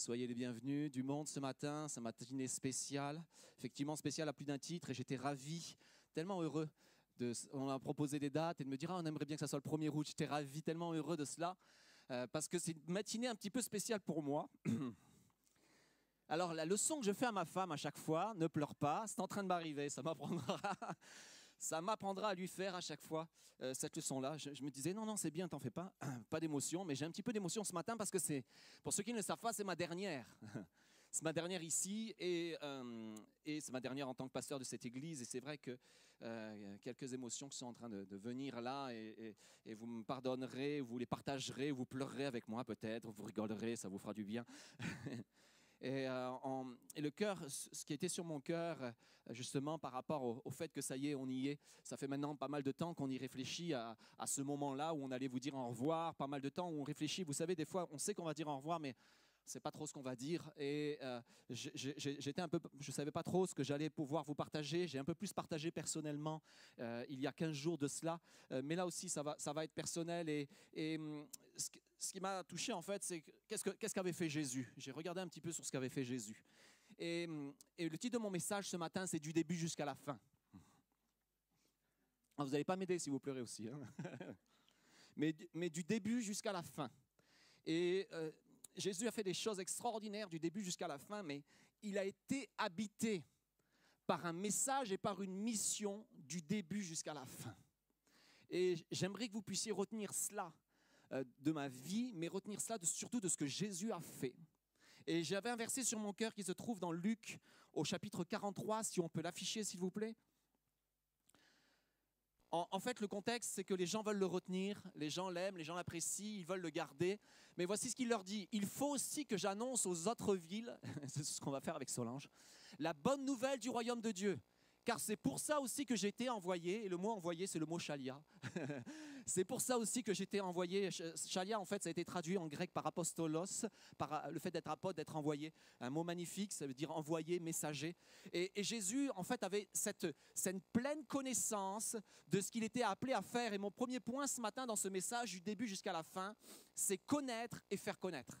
Soyez les bienvenus du monde ce matin, ce matinée spéciale, effectivement spéciale à plus d'un titre, et j'étais ravi, tellement heureux. De, on a proposé des dates et de me dire ah, on aimerait bien que ça soit le 1er août. J'étais ravi, tellement heureux de cela, euh, parce que c'est une matinée un petit peu spéciale pour moi. Alors la leçon que je fais à ma femme à chaque fois, ne pleure pas, c'est en train de m'arriver, ça m'apprendra ça m'apprendra à lui faire à chaque fois euh, cette leçon-là. Je, me disais, non, non, c'est bien, t'en fais pas, pas d'émotion, mais j'ai un petit peu d'émotion ce matin parce que c'est, pour ceux qui ne le savent pas, c'est ma dernière. c'est ma dernière ici et, euh, et c'est ma dernière en tant que pasteur de cette église. Et c'est vrai que euh, quelques émotions qui sont en train de, venir là et, et, vous me pardonnerez, vous les partagerez, vous pleurerez avec moi peut-être, vous rigolerez, ça vous fera du bien. Euh, et, le cœur, ce qui était sur mon cœur, euh, justement, par rapport au, fait que ça y est, on y est, ça fait maintenant pas mal de temps qu'on y réfléchit à, ce moment-là où on allait vous dire au revoir, pas mal de temps où on réfléchit. Vous savez, des fois, on sait qu'on va dire au revoir, mais c'est pas trop ce qu'on va dire. Et euh, j'étais un peu, je savais pas trop ce que j'allais pouvoir vous partager. J'ai un peu plus partagé personnellement il y a 15 jours de cela. mais là aussi, ça va, ça va être personnel. Et, et ce, qui m'a touché, en fait, c'est qu'est-ce qu'avait fait Jésus? J'ai regardé un petit peu sur ce qu'avait fait Jésus. Et, le titre de mon message ce matin, c'est du début jusqu'à la fin. Ah, vous n'allez pas m'aider si vous pleurez aussi. Hein. mais, du début jusqu'à la fin. Et euh, Jésus a fait des choses extraordinaires du début jusqu'à la fin, mais il a été habité par un message et par une mission du début jusqu'à la fin. Et j'aimerais que vous puissiez retenir cela de ma vie, mais retenir cela surtout de ce que Jésus a fait. Et j'avais un verset sur mon cœur qui se trouve dans Luc au chapitre 43, si on peut l'afficher s'il vous plaît. En, fait, le contexte, c'est que les gens veulent le retenir, les gens l'aiment, les gens l'apprécient, ils veulent le garder. Mais voici ce qu'il leur dit. Il faut aussi que j'annonce aux autres villes, c'est ce qu'on va faire avec Solange, la bonne nouvelle du royaume de Dieu. Car c'est pour ça aussi que j'ai été envoyé, et le mot envoyé, c'est le mot chalia. c'est pour ça aussi que été envoyé. Chalia, en fait, ça a été traduit en grec par apostolos, par euh, le fait d'être apôtre, d'être envoyé. Un mot magnifique, ça veut dire envoyé, messager. Et, Jésus, en fait, avait cette, cette pleine connaissance de ce qu'il était appelé à faire. Et mon premier point ce matin dans ce message, du début jusqu'à la fin, c'est connaître et faire connaître.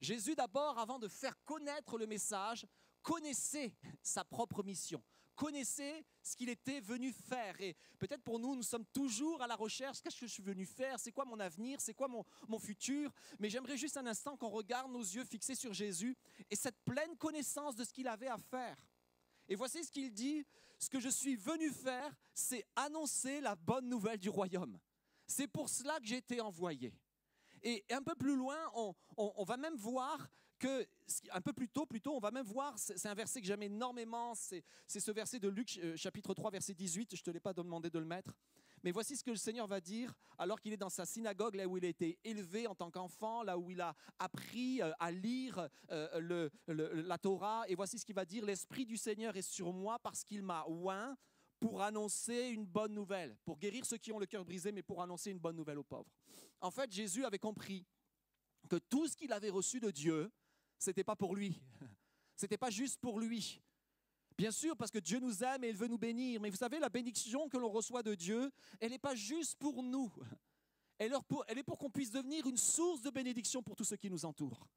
Jésus, d'abord, avant de faire connaître le message, connaissait sa propre mission connaissait ce qu'il était venu faire. Et peut-être pour nous, nous sommes toujours à la recherche, qu'est-ce que je suis venu faire? C'est quoi mon avenir? C'est quoi mon, mon futur? Mais j'aimerais juste un instant qu'on regarde nos yeux fixés sur Jésus et cette pleine connaissance de ce qu'il avait à faire. Et voici ce qu'il dit, ce que je suis venu faire, c'est annoncer la bonne nouvelle du royaume. C'est pour cela que j'ai été envoyé. Et un peu plus loin, on, on va même voir un peu plus tôt, plutôt, on va même voir, c'est un verset que j'aime énormément, c'est ce verset de Luc euh, chapitre 3, verset 18, je ne te l'ai pas demandé de le mettre. Mais voici ce que le Seigneur va dire alors qu'il est dans sa synagogue, là où il a été élevé en tant qu'enfant, là où il a appris euh, à lire euh, la Torah. Et voici ce qu'il va dire, l'Esprit du Seigneur est sur moi parce qu'il m'a oint pour annoncer une bonne nouvelle, pour guérir ceux qui ont le cœur brisé, mais pour annoncer une bonne nouvelle aux pauvres. En fait, Jésus avait compris que tout ce qu'il avait reçu de Dieu, c'était pas pour lui. C'était pas juste pour lui. Bien sûr, parce que Dieu nous aime et il veut nous bénir. Mais vous savez, la bénédiction que l'on reçoit de Dieu, elle n'est pas juste pour nous. Elle est pour, qu'on puisse devenir une source de bénédiction pour tous ceux qui nous entourent.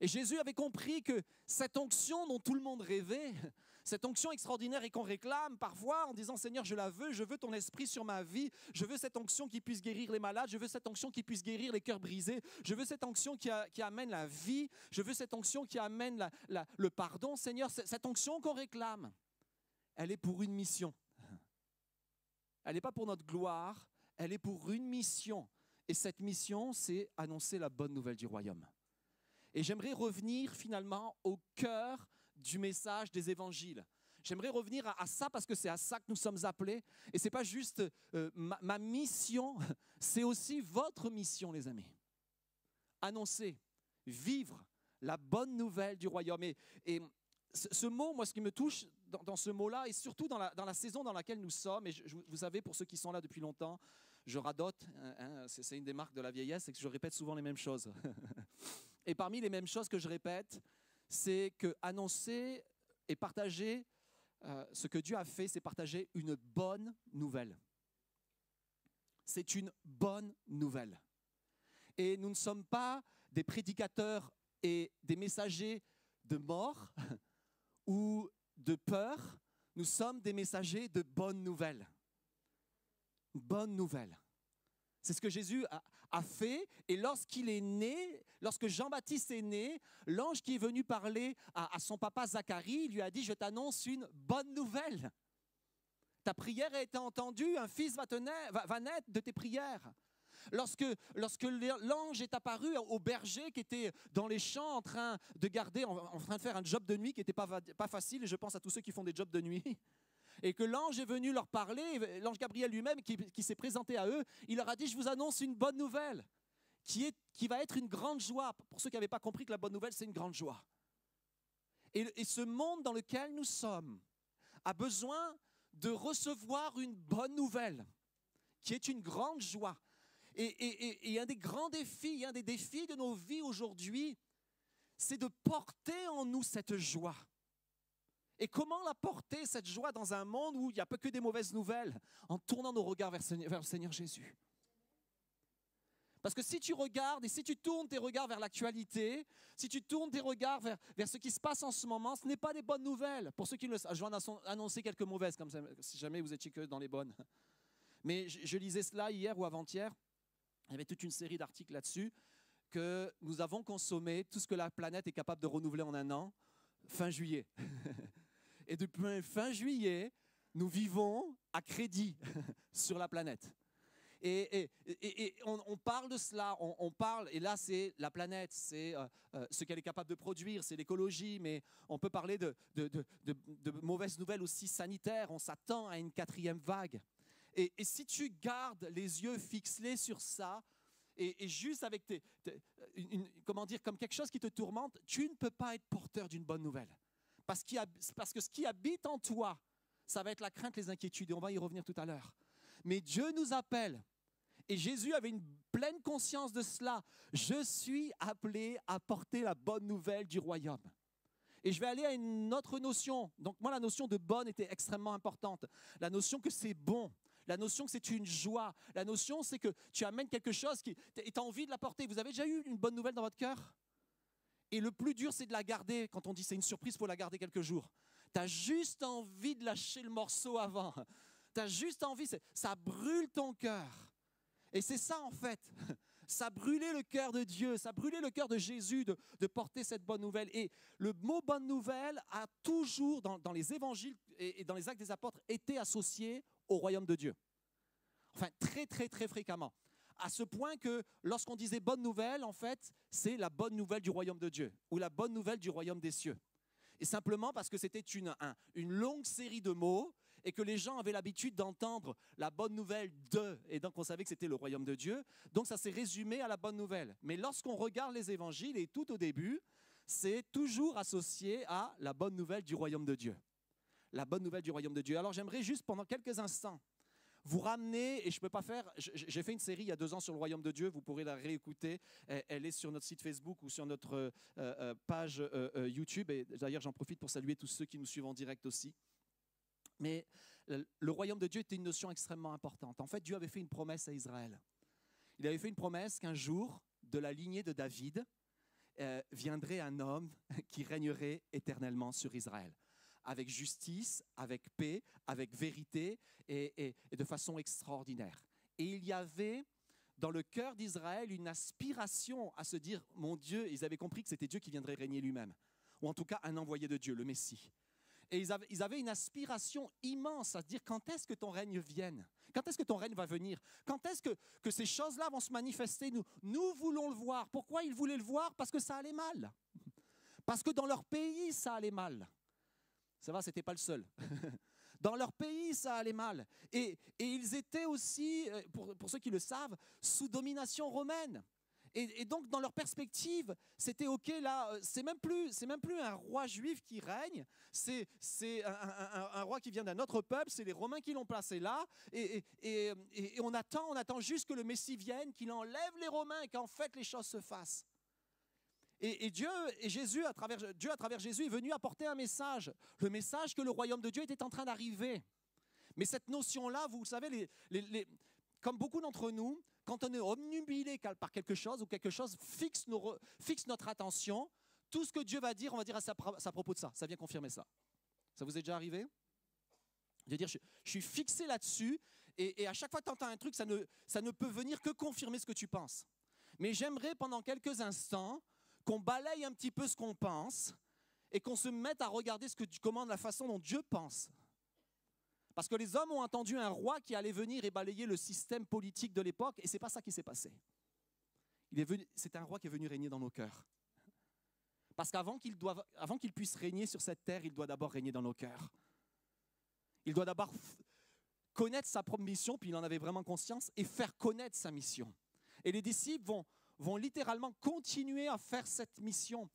Et Jésus avait compris que cette onction dont tout le monde rêvait, cette onction extraordinaire et qu'on réclame parfois en disant Seigneur, je la veux, je veux ton esprit sur ma vie, je veux cette onction qui puisse guérir les malades, je veux cette onction qui puisse guérir les cœurs brisés, je veux cette onction qui, amène la vie, je veux cette onction qui amène le pardon. Seigneur, cette onction qu'on réclame, elle est pour une mission. Elle n'est pas pour notre gloire, elle est pour une mission. Et cette mission, c'est annoncer la bonne nouvelle du royaume. Et j'aimerais revenir finalement au cœur du message des évangiles. J'aimerais revenir à, ça parce que c'est à ça que nous sommes appelés. Et ce n'est pas juste euh, ma, mission, c'est aussi votre mission, les amis. Annoncer, vivre la bonne nouvelle du royaume. Et, ce, mot, moi, ce qui me touche dans, ce mot-là, et surtout dans la, saison dans laquelle nous sommes, et vous savez, pour ceux qui sont là depuis longtemps, je radote, hein, hein, c'est une des marques de la vieillesse, c'est que je répète souvent les mêmes choses. et parmi les mêmes choses que je répète, c'est que annoncer et partager euh, ce que Dieu a fait, c'est partager une bonne nouvelle. C'est une bonne nouvelle. Et nous ne sommes pas des prédicateurs et des messagers de mort ou de peur, nous sommes des messagers de bonnes nouvelles. Bonne nouvelle. C'est ce que Jésus a, fait. Et lorsqu'il est né, lorsque Jean-Baptiste est né, l'ange qui est venu parler à, son papa Zacharie lui a dit, je t'annonce une bonne nouvelle. Ta prière a été entendue, un fils va, va, naître de tes prières. Lorsque, lorsque l'ange est apparu au berger qui était dans les champs en train de garder, en, train de faire un job de nuit qui n'était pas, pas facile, et je pense à tous ceux qui font des jobs de nuit, et que l'ange est venu leur parler, l'ange Gabriel lui-même qui, s'est présenté à eux, il leur a dit, je vous annonce une bonne nouvelle, qui, est, qui va être une grande joie. Pour ceux qui n'avaient pas compris que la bonne nouvelle, c'est une grande joie. Et, ce monde dans lequel nous sommes a besoin de recevoir une bonne nouvelle, qui est une grande joie. Et, et, et, un des grands défis, un des défis de nos vies aujourd'hui, c'est de porter en nous cette joie. Et comment la porter, cette joie, dans un monde où il n'y a pas que des mauvaises nouvelles, en tournant nos regards vers, le Seigneur Jésus? Parce que si tu regardes et si tu tournes tes regards vers l'actualité, si tu tournes tes regards vers, ce qui se passe en ce moment, ce n'est pas des bonnes nouvelles. Pour ceux qui le savent, je vais en annoncer quelques mauvaises, comme si jamais vous étiez que dans les bonnes. Mais je, je lisais cela hier ou avant-hier. Il y avait toute une série d'articles là-dessus que nous avons consommé tout ce que la planète est capable de renouveler en un an fin juillet. Et depuis fin juillet, nous vivons à crédit sur la planète. Et, on, parle de cela, on, parle, et là c'est la planète, c'est euh, euh, ce qu'elle est capable de produire, c'est l'écologie, mais on peut parler de, mauvaises nouvelles aussi sanitaires, on s'attend à une quatrième vague. Et, si tu gardes les yeux fixés sur ça, et, juste avec tes, comment dire, comme quelque chose qui te tourmente, tu ne peux pas être porteur d'une bonne nouvelle. Parce, que ce qui habite en toi, ça va être la crainte, les inquiétudes, et on va y revenir tout à l'heure. Mais Dieu nous appelle, et Jésus avait une pleine conscience de cela. Je suis appelé à porter la bonne nouvelle du royaume. Et je vais aller à une autre notion. Donc moi, la notion de bonne était extrêmement importante. La notion que c'est bon. La notion que c'est une joie. La notion, c'est que tu amènes quelque chose qui, et tu as envie de la porter. Vous avez déjà eu une bonne nouvelle dans votre cœur? Et le plus dur, c'est de la garder. Quand on dit c'est une surprise, il faut la garder quelques jours. Tu as juste envie de lâcher le morceau avant. Tu as juste envie, ça brûle ton cœur. Et c'est ça en fait. Ça brûlait le cœur de Dieu, ça brûlait le cœur de Jésus de, porter cette bonne nouvelle. Et le mot bonne nouvelle a toujours, dans, les évangiles et, dans les actes des apôtres, été associé au royaume de Dieu. Enfin, très, très, très fréquemment à ce point que lorsqu'on disait bonne nouvelle, en fait, c'est la bonne nouvelle du royaume de Dieu ou la bonne nouvelle du royaume des cieux. Et simplement parce que c'était une, une longue série de mots et que les gens avaient l'habitude d'entendre la bonne nouvelle de, et donc on savait que c'était le royaume de Dieu, donc ça s'est résumé à la bonne nouvelle. Mais lorsqu'on regarde les évangiles, et tout au début, c'est toujours associé à la bonne nouvelle du royaume de Dieu. La bonne nouvelle du royaume de Dieu. Alors j'aimerais juste pendant quelques instants vous ramenez, et je ne peux pas faire, j'ai fait une série il y a deux ans sur le royaume de Dieu, vous pourrez la réécouter, elle est sur notre site Facebook ou sur notre euh, euh, page euh, YouTube, et d'ailleurs j'en profite pour saluer tous ceux qui nous suivent en direct aussi. Mais le royaume de Dieu était une notion extrêmement importante. En fait, Dieu avait fait une promesse à Israël. Il avait fait une promesse qu'un jour, de la lignée de David, viendrait un homme qui régnerait éternellement sur Israël avec justice, avec paix, avec vérité et, de façon extraordinaire. Et il y avait dans le cœur d'Israël une aspiration à se dire, mon Dieu, ils avaient compris que c'était Dieu qui viendrait régner lui-même, ou en tout cas un envoyé de Dieu, le Messie. Et ils avaient, une aspiration immense à se dire quand est-ce que ton règne vienne? Quand est-ce que ton règne va venir? Quand est-ce que, que ces choses-là vont se manifester? Nous, nous voulons le voir. Pourquoi ils voulaient le voir? Parce que ça allait mal. Parce que dans leur pays, ça allait mal. Ça va, c'était pas le seul. Dans leur pays, ça allait mal. Et, ils étaient aussi, euh, pour, ceux qui le savent, sous domination romaine. Et, donc, dans leur perspective, c'était OK, là, euh, c'est même, plus, c'est même plus un roi juif qui règne, c'est, c'est un, roi qui vient d'un autre peuple, c'est les Romains qui l'ont placé là, et, et, on, attend, on attend juste que le Messie vienne, qu'il enlève les Romains et qu'en fait les choses se fassent. Et, Dieu et Jésus, à travers, Dieu, à travers Jésus, est venu apporter un message. Le message que le royaume de Dieu était en train d'arriver. Mais cette notion-là, vous savez, les, comme beaucoup d'entre nous, quand on est omnubilé par quelque chose ou quelque chose fixe, notre attention, tout ce que Dieu va dire, on va dire à, sa, propos de ça. Ça vient confirmer ça. Ça vous est déjà arrivé? Je, dire, je, suis fixé là-dessus et, à chaque fois que tu entends un truc, ça ne peut venir que confirmer ce que tu penses. Mais j'aimerais pendant quelques instants qu'on balaye un petit peu ce qu'on pense et qu'on se mette à regarder ce que commandes, la façon dont Dieu pense. Parce que les hommes ont entendu un roi qui allait venir et balayer le système politique de l'époque, et ce n'est pas ça qui s'est passé. C'est un roi qui est venu régner dans nos cœurs. Parce qu'avant qu'il qu'il puisse régner sur cette terre, il doit d'abord régner dans nos cœurs. Il doit d'abord connaître sa propre mission, puis il en avait vraiment conscience, et faire connaître sa mission. Et les disciples vont, vont littéralement continuer à faire cette mission.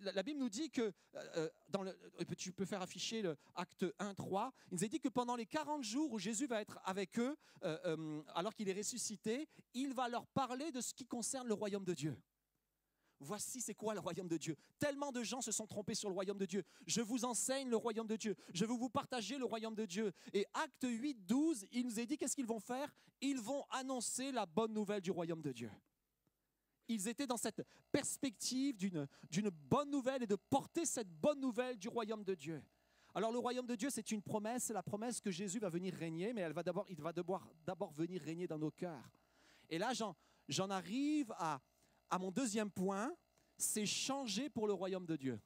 La, Bible nous dit que, euh, euh, dans le, tu peux faire afficher le acte 1, 3, il nous a dit que pendant les 40 jours où Jésus va être avec eux, euh, alors qu'il est ressuscité, il va leur parler de ce qui concerne le royaume de Dieu. Voici c'est quoi le royaume de Dieu. Tellement de gens se sont trompés sur le royaume de Dieu. Je vous enseigne le royaume de Dieu. Je veux vous partager le royaume de Dieu. Et acte 8, 12, il nous a dit qu'est-ce qu'ils vont faire? Ils vont annoncer la bonne nouvelle du royaume de Dieu. Ils étaient dans cette perspective d'une bonne nouvelle et de porter cette bonne nouvelle du royaume de Dieu. Alors le royaume de Dieu, c'est une promesse, c'est la promesse que Jésus va venir régner, mais elle va il va d'abord venir régner dans nos cœurs. Et là, j'en arrive à, mon deuxième point, c'est changer pour le royaume de Dieu.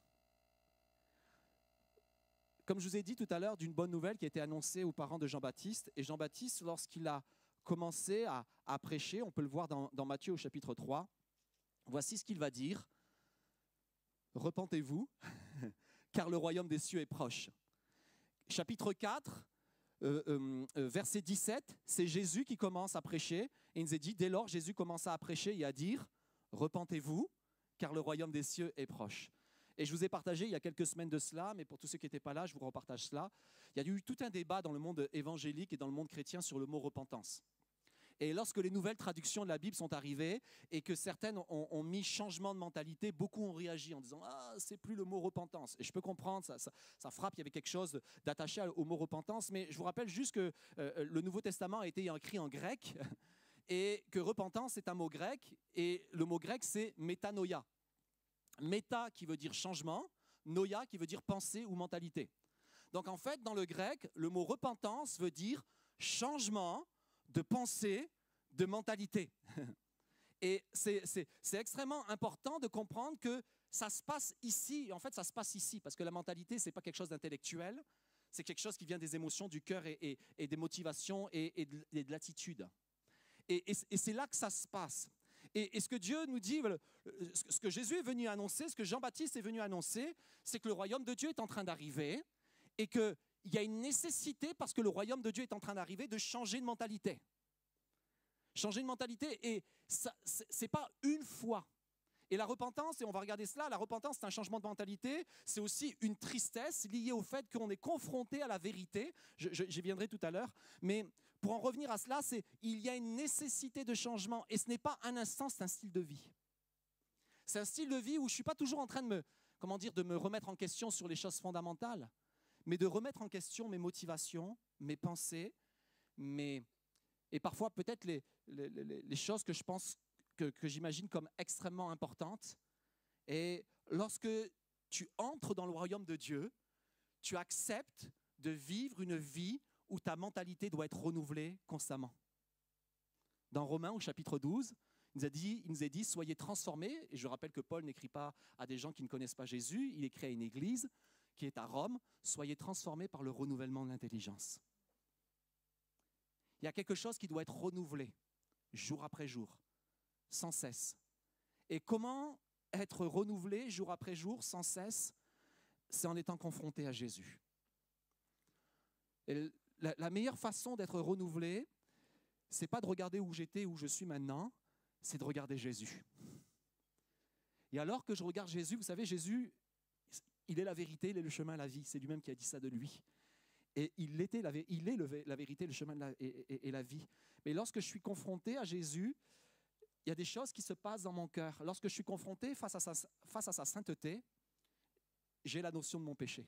Comme je vous ai dit tout à l'heure, d'une bonne nouvelle qui a été annoncée aux parents de Jean-Baptiste. Et Jean-Baptiste, lorsqu'il a commencé à, prêcher, on peut le voir dans Matthieu au chapitre 3, voici ce qu'il va dire. Repentez-vous, car le royaume des cieux est proche. Chapitre 4, euh, euh, euh, verset 17, c'est Jésus qui commence à prêcher. Et il nous est dit, dès lors, Jésus commença à prêcher et à dire, repentez-vous, car le royaume des cieux est proche. Et je vous ai partagé il y a quelques semaines de cela, mais pour tous ceux qui n'étaient pas là, je vous repartage cela. Il y a eu tout un débat dans le monde évangélique et dans le monde chrétien sur le mot repentance. Et lorsque les nouvelles traductions de la Bible sont arrivées et que certaines ont, mis changement de mentalité, beaucoup ont réagi en disant Ah, c'est plus le mot repentance. Et je peux comprendre, ça, ça, frappe, il y avait quelque chose d'attaché au mot repentance, mais je vous rappelle juste que euh, le Nouveau Testament a été écrit en grec et que repentance est un mot grec, et le mot grec c'est métanoïa. Méta qui veut dire changement, noia qui veut dire pensée ou mentalité. Donc en fait, dans le grec, le mot repentance veut dire changement de pensée, de mentalité. Et c'est extrêmement important de comprendre que ça se passe ici. En fait, ça se passe ici, parce que la mentalité, ce n'est pas quelque chose d'intellectuel, c'est quelque chose qui vient des émotions, du cœur et, des motivations et, de l'attitude. Et, c'est là que ça se passe. Et, ce que Dieu nous dit, ce que Jésus est venu annoncer, ce que Jean-Baptiste est venu annoncer, c'est que le royaume de Dieu est en train d'arriver et qu'il y a une nécessité, parce que le royaume de Dieu est en train d'arriver, de changer de mentalité. Changer de mentalité, et ce n'est pas une fois. Et la repentance, et on va regarder cela, la repentance, c'est un changement de mentalité, c'est aussi une tristesse liée au fait qu'on est confronté à la vérité. J'y viendrai tout à l'heure. Mais pour en revenir à cela, il y a une nécessité de changement et ce n'est pas un instant, c'est un style de vie. C'est un style de vie où je suis pas toujours en train de me comment dire de me remettre en question sur les choses fondamentales, mais de remettre en question mes motivations, mes pensées, mes et parfois peut-être les, les, les, choses que je pense que, que j'imagine comme extrêmement importantes. Et lorsque tu entres dans le royaume de Dieu, tu acceptes de vivre une vie où ta mentalité doit être renouvelée constamment. Dans Romains au chapitre 12, il nous, a dit, il nous a dit, soyez transformés, et je rappelle que Paul n'écrit pas à des gens qui ne connaissent pas Jésus, il écrit à une église qui est à Rome, soyez transformés par le renouvellement de l'intelligence. Il y a quelque chose qui doit être renouvelé jour après jour, sans cesse. Et comment être renouvelé jour après jour, sans cesse? C'est en étant confronté à Jésus. La, meilleure façon d'être renouvelé, c'est pas de regarder où j'étais, où je suis maintenant, c'est de regarder Jésus. Et alors que je regarde Jésus, vous savez, Jésus, il est la vérité, il est le chemin, la vie. C'est lui-même qui a dit ça de lui. Et il, était la, il est la vérité, le chemin et, la vie. Mais lorsque je suis confronté à Jésus, il y a des choses qui se passent dans mon cœur. Lorsque je suis confronté face à face à sa sainteté, j'ai la notion de mon péché.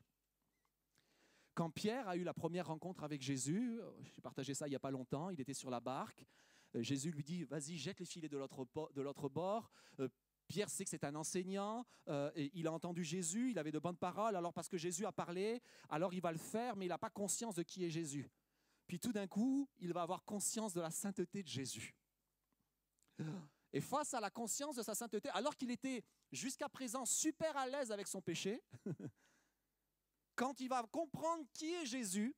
Quand Pierre a eu la première rencontre avec Jésus, j'ai partagé ça il n'y a pas longtemps, il était sur la barque, Euh, Jésus lui dit, vas-y, jette les filets de l'autre po- de l'autre bord. Pierre sait que c'est un enseignant, euh, et il a entendu Jésus, il avait de bonnes paroles, alors parce que Jésus a parlé, alors il va le faire, mais il n'a pas conscience de qui est Jésus. Puis tout d'un coup, il va avoir conscience de la sainteté de Jésus. Et face à la conscience de sa sainteté, alors qu'il était jusqu'à présent super à l'aise avec son péché, quand il va comprendre qui est Jésus,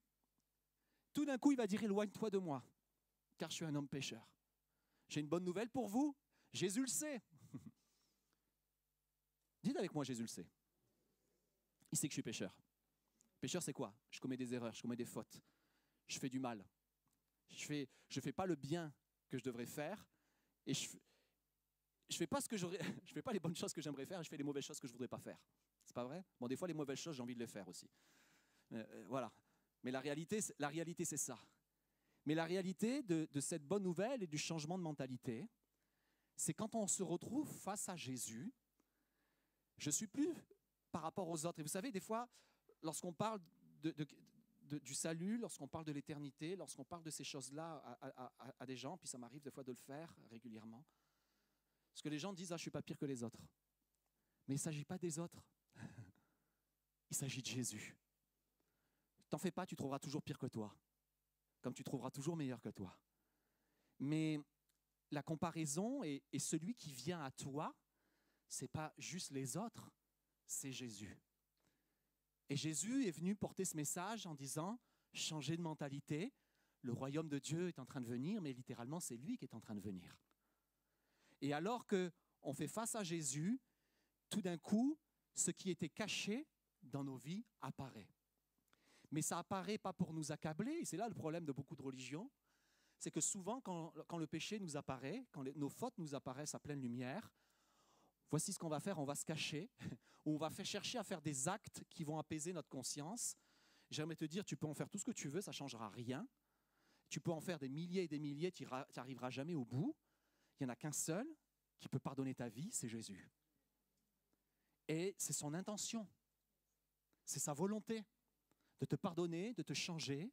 tout d'un coup, il va dire, éloigne-toi de moi, car je suis un homme pécheur. J'ai une bonne nouvelle pour vous, Jésus le sait. Dites avec moi, Jésus le sait. Il sait que je suis pécheur. Pécheur, c'est quoi? Je commets des erreurs, je commets des fautes, je fais du mal. Je fais, fais pas le bien que je devrais faire, et je, je fais pas fais pas les bonnes choses que j'aimerais faire, et je fais les mauvaises choses que je voudrais pas faire. C'est pas vrai? Bon, des fois, les mauvaises choses, j'ai envie de les faire aussi. Euh, euh, voilà. Mais la réalité, la réalité, c'est ça. Mais la réalité de cette bonne nouvelle et du changement de mentalité, c'est quand on se retrouve face à Jésus, je suis plus par rapport aux autres. Et vous savez, des fois, lorsqu'on parle du salut, lorsqu'on parle de l'éternité, lorsqu'on parle de ces choses-là à, des gens, puis ça m'arrive des fois de le faire régulièrement, parce que les gens disent, ah, je suis pas pire que les autres. Mais il ne s'agit pas des autres. Il s'agit de Jésus. T'en fais pas, tu trouveras toujours pire que toi, comme tu trouveras toujours meilleur que toi. Mais la comparaison et celui qui vient à toi, c'est pas juste les autres, c'est Jésus. Et Jésus est venu porter ce message en disant changez de mentalité, le royaume de Dieu est en train de venir, mais littéralement c'est lui qui est en train de venir. Et alors que on fait face à Jésus, tout d'un coup, ce qui était caché dans nos vies apparaît. Mais ça apparaît pas pour nous accabler, et c'est là le problème de beaucoup de religions, c'est que souvent quand, le péché nous apparaît, quand nos fautes nous apparaissent à pleine lumière, voici ce qu'on va faire, on va se cacher, on va chercher à faire des actes qui vont apaiser notre conscience. J'aimerais te dire, tu peux en faire tout ce que tu veux, ça ne changera rien. Tu peux en faire des milliers et des milliers, tu n'arriveras jamais au bout. Il n'y en a qu'un seul qui peut pardonner ta vie, c'est Jésus. Et c'est son intention, c'est sa volonté de te pardonner, de te changer,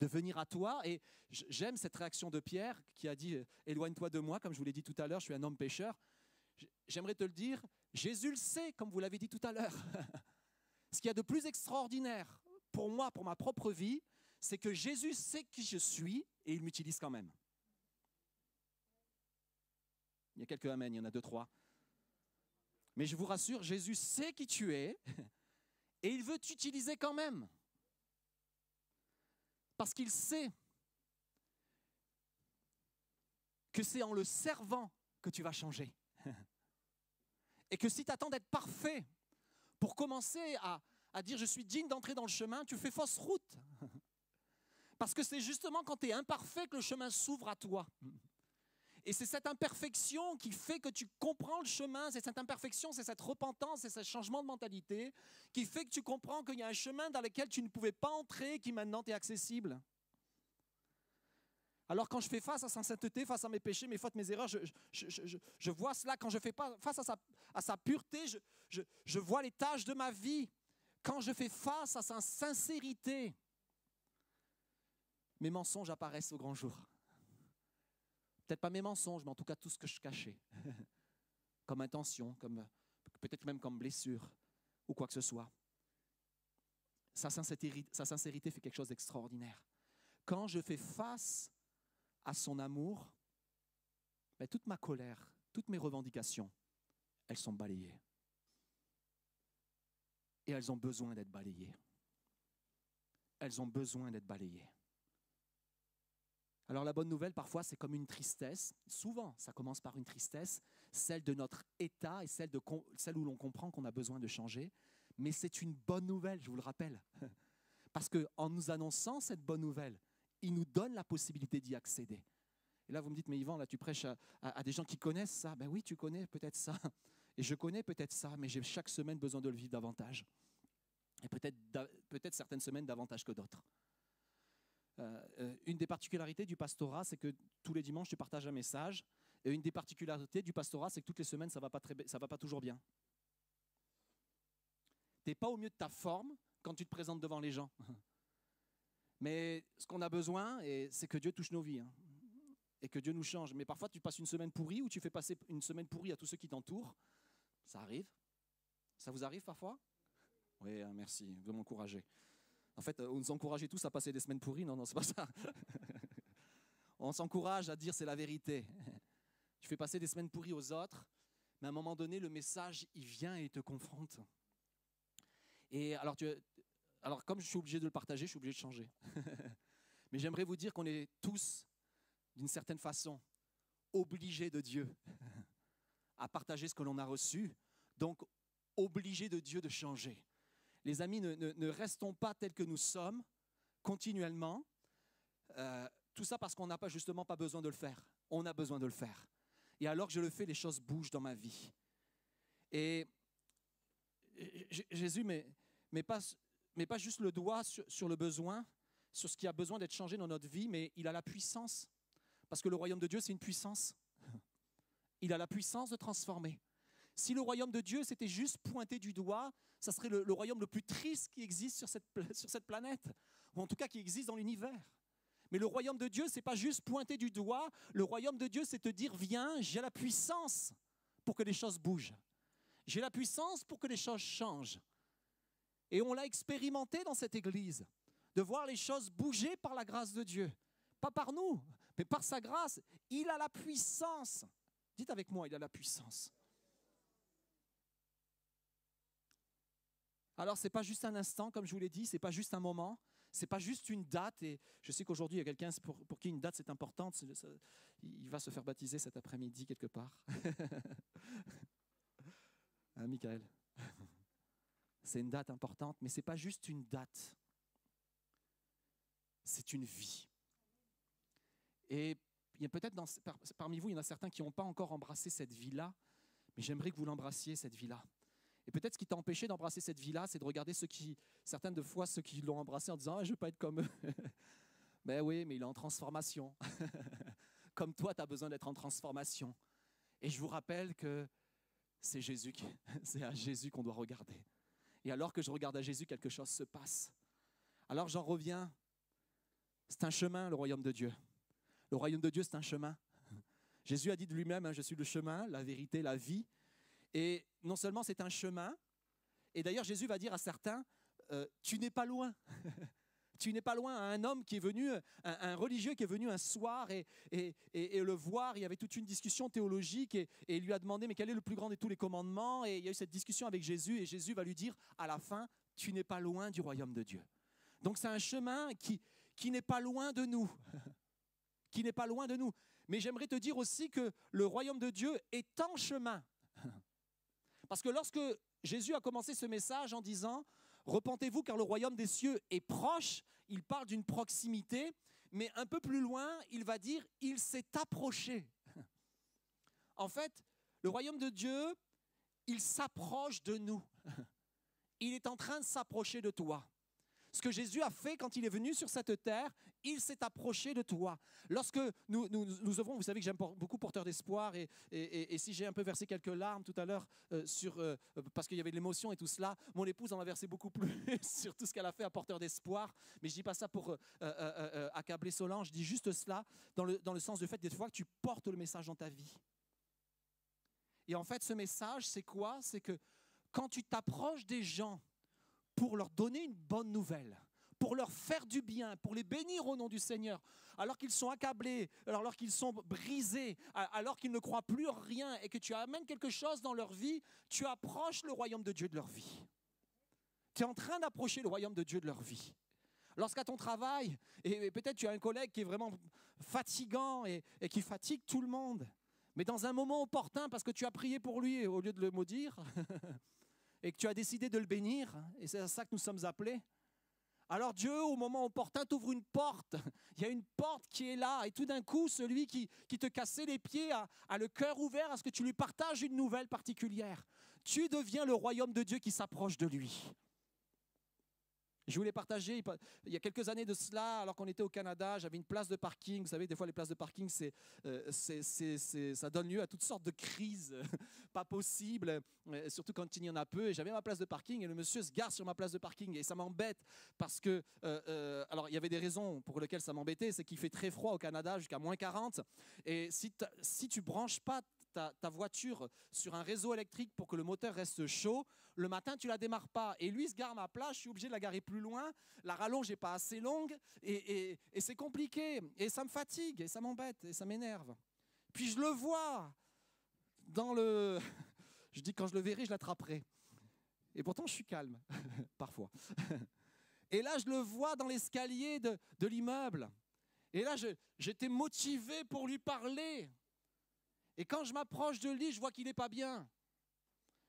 de venir à toi. Et j'aime cette réaction de Pierre qui a dit, euh, éloigne-toi de moi, comme je vous l'ai dit tout à l'heure, je suis un homme pécheur. J'aimerais te le dire, Jésus le sait, comme vous l'avez dit tout à l'heure. Ce qu'il y a de plus extraordinaire pour moi, pour ma propre vie, c'est que Jésus sait qui je suis et il m'utilise quand même. Il y a quelques amens, il y en a deux, trois. Mais je vous rassure, Jésus sait qui tu es et il veut t'utiliser quand même. Parce qu'il sait que c'est en le servant que tu vas changer. Et que si tu attends d'être parfait pour commencer à, dire je suis digne d'entrer dans le chemin, tu fais fausse route. Parce que c'est justement quand tu es imparfait que le chemin s'ouvre à toi. Et c'est cette imperfection qui fait que tu comprends le chemin, c'est cette imperfection, c'est cette repentance, c'est ce changement de mentalité qui fait que tu comprends qu'il y a un chemin dans lequel tu ne pouvais pas entrer qui maintenant t'est accessible. Alors quand je fais face à sa sainteté, face à mes péchés, mes fautes, mes erreurs, je, vois cela. Quand je fais face à sa, pureté, je vois les tâches de ma vie. Quand je fais face à sa sincérité, mes mensonges apparaissent au grand jour. Peut-être pas mes mensonges, mais en tout cas tout ce que je cachais. comme intention, comme, peut-être même comme blessure ou quoi que ce soit. Sa sincérité, sa sincérité fait quelque chose d'extraordinaire. Quand je fais face à son amour, toute ma colère, toutes mes revendications, elles sont balayées. Et elles ont besoin d'être balayées. Elles ont besoin d'être balayées. Alors la bonne nouvelle, parfois, c'est comme une tristesse. Souvent, ça commence par une tristesse, celle de notre état et celle, de, celle où l'on comprend qu'on a besoin de changer. Mais c'est une bonne nouvelle, je vous le rappelle. Parce qu'en nous annonçant cette bonne nouvelle, il nous donne la possibilité d'y accéder. Et là, vous me dites, mais Yvan, là, tu prêches à, des gens qui connaissent ça. Ben oui, tu connais peut-être ça. Et je connais peut-être ça, mais j'ai chaque semaine besoin de le vivre davantage. Et peut-être peut-être certaines semaines davantage que d'autres. Euh, euh, une des particularités du pastorat, c'est que tous les dimanches, tu partages un message. Et une des particularités du pastorat, c'est que toutes les semaines, ça ne va, va pas toujours bien. Tu n'es pas au mieux de ta forme quand tu te présentes devant les gens. Mais ce qu'on a besoin, c'est que Dieu touche nos vies. hein. et que Dieu nous change. Mais parfois, tu passes une semaine pourrie ou tu fais passer une semaine pourrie à tous ceux qui t'entourent. Ça arrive? Ça vous arrive parfois? Oui, hein, merci, vous m'encourager. En fait, on nous encourageait tous à passer des semaines pourries. Non, non, c'est pas ça. on s'encourage à dire c'est la vérité. Tu fais passer des semaines pourries aux autres, mais à un moment donné, le message, il vient et il te confronte. Et alors, tu, alors comme je suis obligé de le partager, je suis obligé de changer. mais j'aimerais vous dire qu'on est tous, d'une certaine façon, obligés de Dieu à partager ce que l'on a reçu, donc obligés de Dieu de changer. Les amis, ne, restons pas tels que nous sommes continuellement. Euh, tout ça parce qu'on n'a pas justement pas besoin de le faire. On a besoin de le faire. Et alors que je le fais, les choses bougent dans ma vie. Et Jésus mais mais pas, mais pas juste le doigt sur, le besoin, sur ce qui a besoin d'être changé dans notre vie, mais il a la puissance. Parce que le royaume de Dieu, c'est une puissance. Il a la puissance de transformer. Si le royaume de Dieu, c'était juste pointé du doigt, ça serait le, le, royaume le plus triste qui existe sur cette, sur cette planète, ou en tout cas qui existe dans l'univers. Mais le royaume de Dieu, c'est pas juste pointer du doigt. Le royaume de Dieu, c'est te dire viens, j'ai la puissance pour que les choses bougent. J'ai la puissance pour que les choses changent. Et on l'a expérimenté dans cette église, de voir les choses bouger par la grâce de Dieu. Pas par nous, mais par sa grâce. Il a la puissance. Dites avec moi, il a la puissance. Alors, ce n'est pas juste un instant, comme je vous l'ai dit, ce n'est pas juste un moment, c'est pas juste une date. Et je sais qu'aujourd'hui, il y a quelqu'un pour, pour, qui une date c'est importante. il va se faire baptiser cet après-midi quelque part. hein, Michael? C'est une date importante, mais ce n'est pas juste une date. C'est une vie. Et il y a peut-être parmi vous, il y en a certains qui n'ont pas encore embrassé cette vie-là, mais j'aimerais que vous l'embrassiez, cette vie-là. Et peut-être ce qui t'a empêché d'embrasser cette vie-là, c'est de regarder ceux qui, certaines de fois, ceux qui l'ont embrassé en disant ah, Je ne veux pas être comme eux. ben oui, mais il est en transformation. comme toi, tu as besoin d'être en transformation. Et je vous rappelle que c'est Jésus, c'est à Jésus qu'on doit regarder. Et alors que je regarde à Jésus, quelque chose se passe. Alors j'en reviens. C'est un chemin, le royaume de Dieu. Le royaume de Dieu, c'est un chemin. Jésus a dit de lui-même, hein, je suis le chemin, la vérité, la vie. Et non seulement c'est un chemin, et d'ailleurs Jésus va dire à certains, euh, tu n'es pas loin. tu n'es pas loin à un homme qui est venu, un, religieux qui est venu un soir et, le voir. Il y avait toute une discussion théologique et, lui a demandé, mais quel est le plus grand de tous les commandements? Et il y a eu cette discussion avec Jésus et Jésus va lui dire, à la fin, tu n'es pas loin du royaume de Dieu. Donc c'est un chemin qui, qui n'est pas loin de nous. qui n'est pas loin de nous. Mais j'aimerais te dire aussi que le royaume de Dieu est en chemin. Parce que lorsque Jésus a commencé ce message en disant, Repentez-vous car le royaume des cieux est proche, il parle d'une proximité, mais un peu plus loin, il va dire, il s'est approché. En fait, le royaume de Dieu, il s'approche de nous. Il est en train de s'approcher de toi. Ce que Jésus a fait quand il est venu sur cette terre, il s'est approché de toi. Lorsque nous, nous, nous œuvrons, vous savez que j'aime beaucoup porteur d'espoir, et, si j'ai un peu versé quelques larmes tout à l'heure euh, sur euh, parce qu'il y avait de l'émotion et tout cela, mon épouse en a versé beaucoup plus sur tout ce qu'elle a fait à porteur d'espoir. Mais je dis pas ça pour euh, accabler Solange, je dis juste cela dans le, dans le sens du fait des fois que tu portes le message dans ta vie. Et en fait, ce message, c'est quoi? C'est que quand tu t'approches des gens, pour leur donner une bonne nouvelle, pour leur faire du bien, pour les bénir au nom du Seigneur, alors qu'ils sont accablés, alors qu'ils sont brisés, alors qu'ils ne croient plus rien et que tu amènes quelque chose dans leur vie, tu approches le royaume de Dieu de leur vie. Tu es en train d'approcher le royaume de Dieu de leur vie. Lorsqu'à ton travail, et peut-être tu as un collègue qui est vraiment fatigant et, et qui fatigue tout le monde, mais dans un moment opportun, parce que tu as prié pour lui au lieu de le maudire, et que tu as décidé de le bénir, et c'est à ça que nous sommes appelés, alors Dieu, au moment opportun, t'ouvre une porte. Il y a une porte qui est là. Et tout d'un coup, celui qui, qui te cassait les pieds a, a, le cœur ouvert à ce que tu lui partages une nouvelle particulière. Tu deviens le royaume de Dieu qui s'approche de lui. Je voulais partager, il y a quelques années de cela, alors qu'on était au Canada, j'avais une place de parking. Vous savez, des fois, les places de parking, c'est, euh, ça donne lieu à toutes sortes de crises pas possibles, euh, surtout quand il y en a peu. Et j'avais ma place de parking et le monsieur se gare sur ma place de parking. Et ça m'embête parce que, euh, alors, il y avait des raisons pour lesquelles ça m'embêtait. C'est qu'il fait très froid au Canada, jusqu'à moins 40. Et si, si tu branches pas ta, voiture sur un réseau électrique pour que le moteur reste chaud. Le matin, tu la démarres pas. Et lui se gare ma place, je suis obligé de la garer plus loin. La rallonge n'est pas assez longue et, c'est compliqué. Et ça me fatigue et ça m'embête et ça m'énerve. Puis je le vois dans le... Je dis quand je le verrai, je l'attraperai. Et pourtant, je suis calme, parfois. Et là, je le vois dans l'escalier de, de l'immeuble. Et là, j'étais motivé pour lui parler. Et quand je m'approche de lui, je vois qu'il n'est pas bien.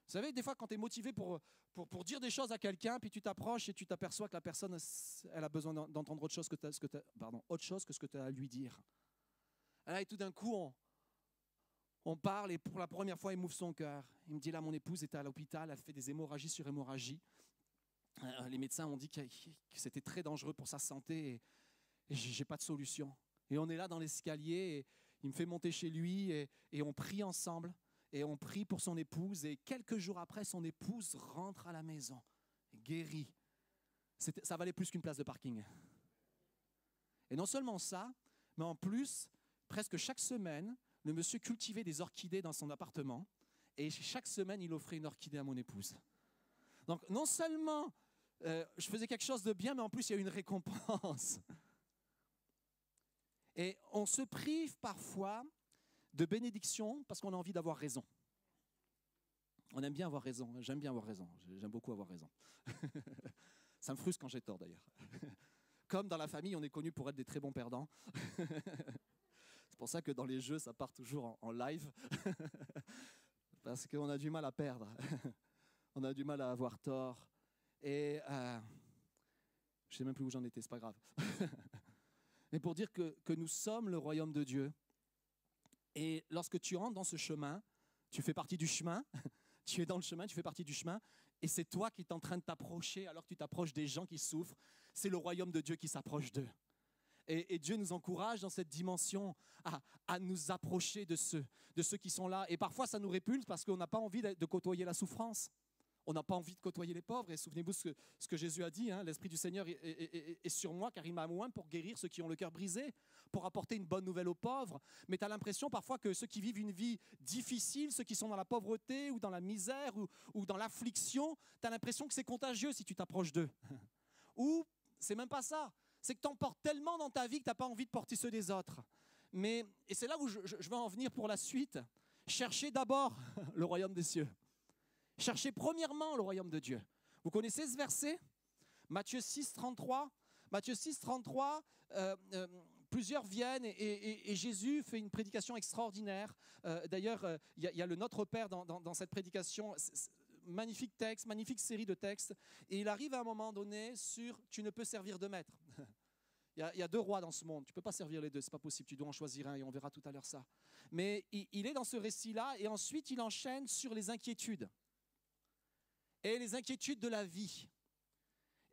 Vous savez, des fois, quand tu es motivé pour, pour, pour, dire des choses à quelqu'un, puis tu t'approches et tu t'aperçois que la personne, elle a besoin d'entendre autre chose que, ce que pardon, autre chose que ce que tu as à lui dire. Et tout d'un coup, on, on parle et pour la première fois, il m'ouvre son cœur. Il me dit là, mon épouse était à l'hôpital, elle fait des hémorragies sur hémorragie. Euh, les médecins ont dit que, c'était très dangereux pour sa santé et, et j'ai pas de solution. Et on est là dans l'escalier il me fait monter chez lui et, on prie ensemble et on prie pour son épouse et quelques jours après, son épouse rentre à la maison, guérie. Ça valait plus qu'une place de parking. Et non seulement ça, mais en plus, presque chaque semaine, le monsieur cultivait des orchidées dans son appartement et chaque semaine, il offrait une orchidée à mon épouse. Donc non seulement euh, je faisais quelque chose de bien, mais en plus, il y a eu une récompense. Et on se prive parfois de bénédiction parce qu'on a envie d'avoir raison. On aime bien avoir raison. J'aime bien avoir raison. J'aime beaucoup avoir raison. Ça me frustre quand j'ai tort d'ailleurs. Comme dans la famille, on est connu pour être des très bons perdants. C'est pour ça que dans les jeux, ça part toujours en, live. Parce qu'on a du mal à perdre. On a du mal à avoir tort. Et euh, je ne sais même plus où j'en étais, c'est pas grave. Mais pour dire que, nous sommes le royaume de Dieu. Et lorsque tu rentres dans ce chemin, tu fais partie du chemin, tu es dans le chemin, tu fais partie du chemin, et c'est toi qui es en train de t'approcher alors que tu t'approches des gens qui souffrent. C'est le royaume de Dieu qui s'approche d'eux. Et, Dieu nous encourage dans cette dimension à, nous approcher de ceux, qui sont là. Et parfois, ça nous répulse parce qu'on n'a pas envie de côtoyer la souffrance on n'a pas envie de côtoyer les pauvres. Et souvenez-vous ce que, ce que Jésus a dit, hein, l'Esprit du Seigneur est, sur moi car il m'a moins pour guérir ceux qui ont le cœur brisé, pour apporter une bonne nouvelle aux pauvres. Mais tu as l'impression parfois que ceux qui vivent une vie difficile, ceux qui sont dans la pauvreté ou dans la misère ou, dans l'affliction, tu as l'impression que c'est contagieux si tu t'approches d'eux. ou c'est même pas ça. C'est que tu en portes tellement dans ta vie que tu n'as pas envie de porter ceux des autres. Mais, et c'est là où je, je, vais en venir pour la suite. Cherchez d'abord le royaume des cieux. Cherchez premièrement le royaume de Dieu. Vous connaissez ce verset? Matthieu 6, 33. Matthieu 6, 33, euh, euh, plusieurs viennent et, Jésus fait une prédication extraordinaire. Euh, d'ailleurs, il y, a le Notre Père dans, cette prédication. Magnifique texte, magnifique série de textes. Et il arrive à un moment donné sur Tu ne peux servir de maître. Il y, a, deux rois dans ce monde. Tu ne peux pas servir les deux, c'est pas possible. Tu dois en choisir un et on verra tout à l'heure ça. Mais il est dans ce récit-là et ensuite il enchaîne sur les inquiétudes et les inquiétudes de la vie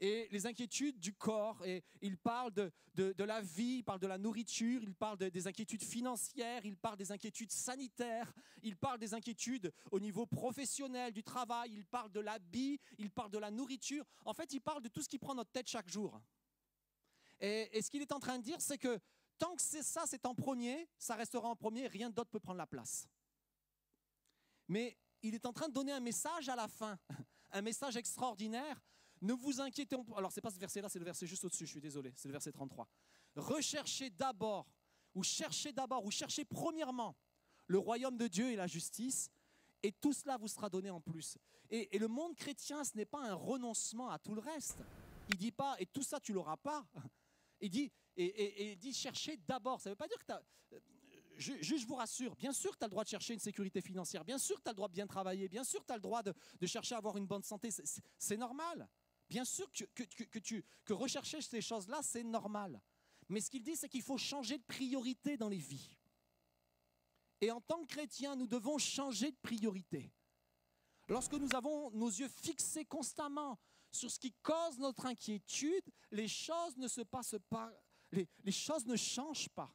et les inquiétudes du corps. Et il parle de, de, la vie, il parle de la nourriture, il parle des inquiétudes financières, il parle des inquiétudes sanitaires, il parle des inquiétudes au niveau professionnel, du travail, il parle de l'habit, il parle de la nourriture. En fait, il parle de tout ce qui prend notre tête chaque jour. Et, et ce qu'il est en train de dire, c'est que tant que c'est ça, c'est en premier, ça restera en premier, rien d'autre peut prendre la place. Mais il est en train de donner un message à la fin, un message extraordinaire. Ne vous inquiétez pas. Alors, ce n'est pas ce verset-là, c'est le verset juste au-dessus, je suis désolé, c'est le verset 33. Recherchez d'abord, ou cherchez d'abord, ou cherchez premièrement le royaume de Dieu et la justice, et tout cela vous sera donné en plus. Et, le monde chrétien, ce n'est pas un renoncement à tout le reste. Il dit pas, et tout ça, tu l'auras pas. Il dit, et, et, dit, cherchez d'abord. Ça ne veut pas dire que je, vous rassure, bien sûr tu as le droit de chercher une sécurité financière, bien sûr tu as le droit de bien travailler, bien sûr tu as le droit de, chercher à avoir une bonne santé, c'est normal. Bien sûr que, rechercher ces choses-là, c'est normal. Mais ce qu'il dit, c'est qu'il faut changer de priorité dans les vies. Et en tant que chrétiens, nous devons changer de priorité. Lorsque nous avons nos yeux fixés constamment sur ce qui cause notre inquiétude, les choses ne se les choses ne changent pas.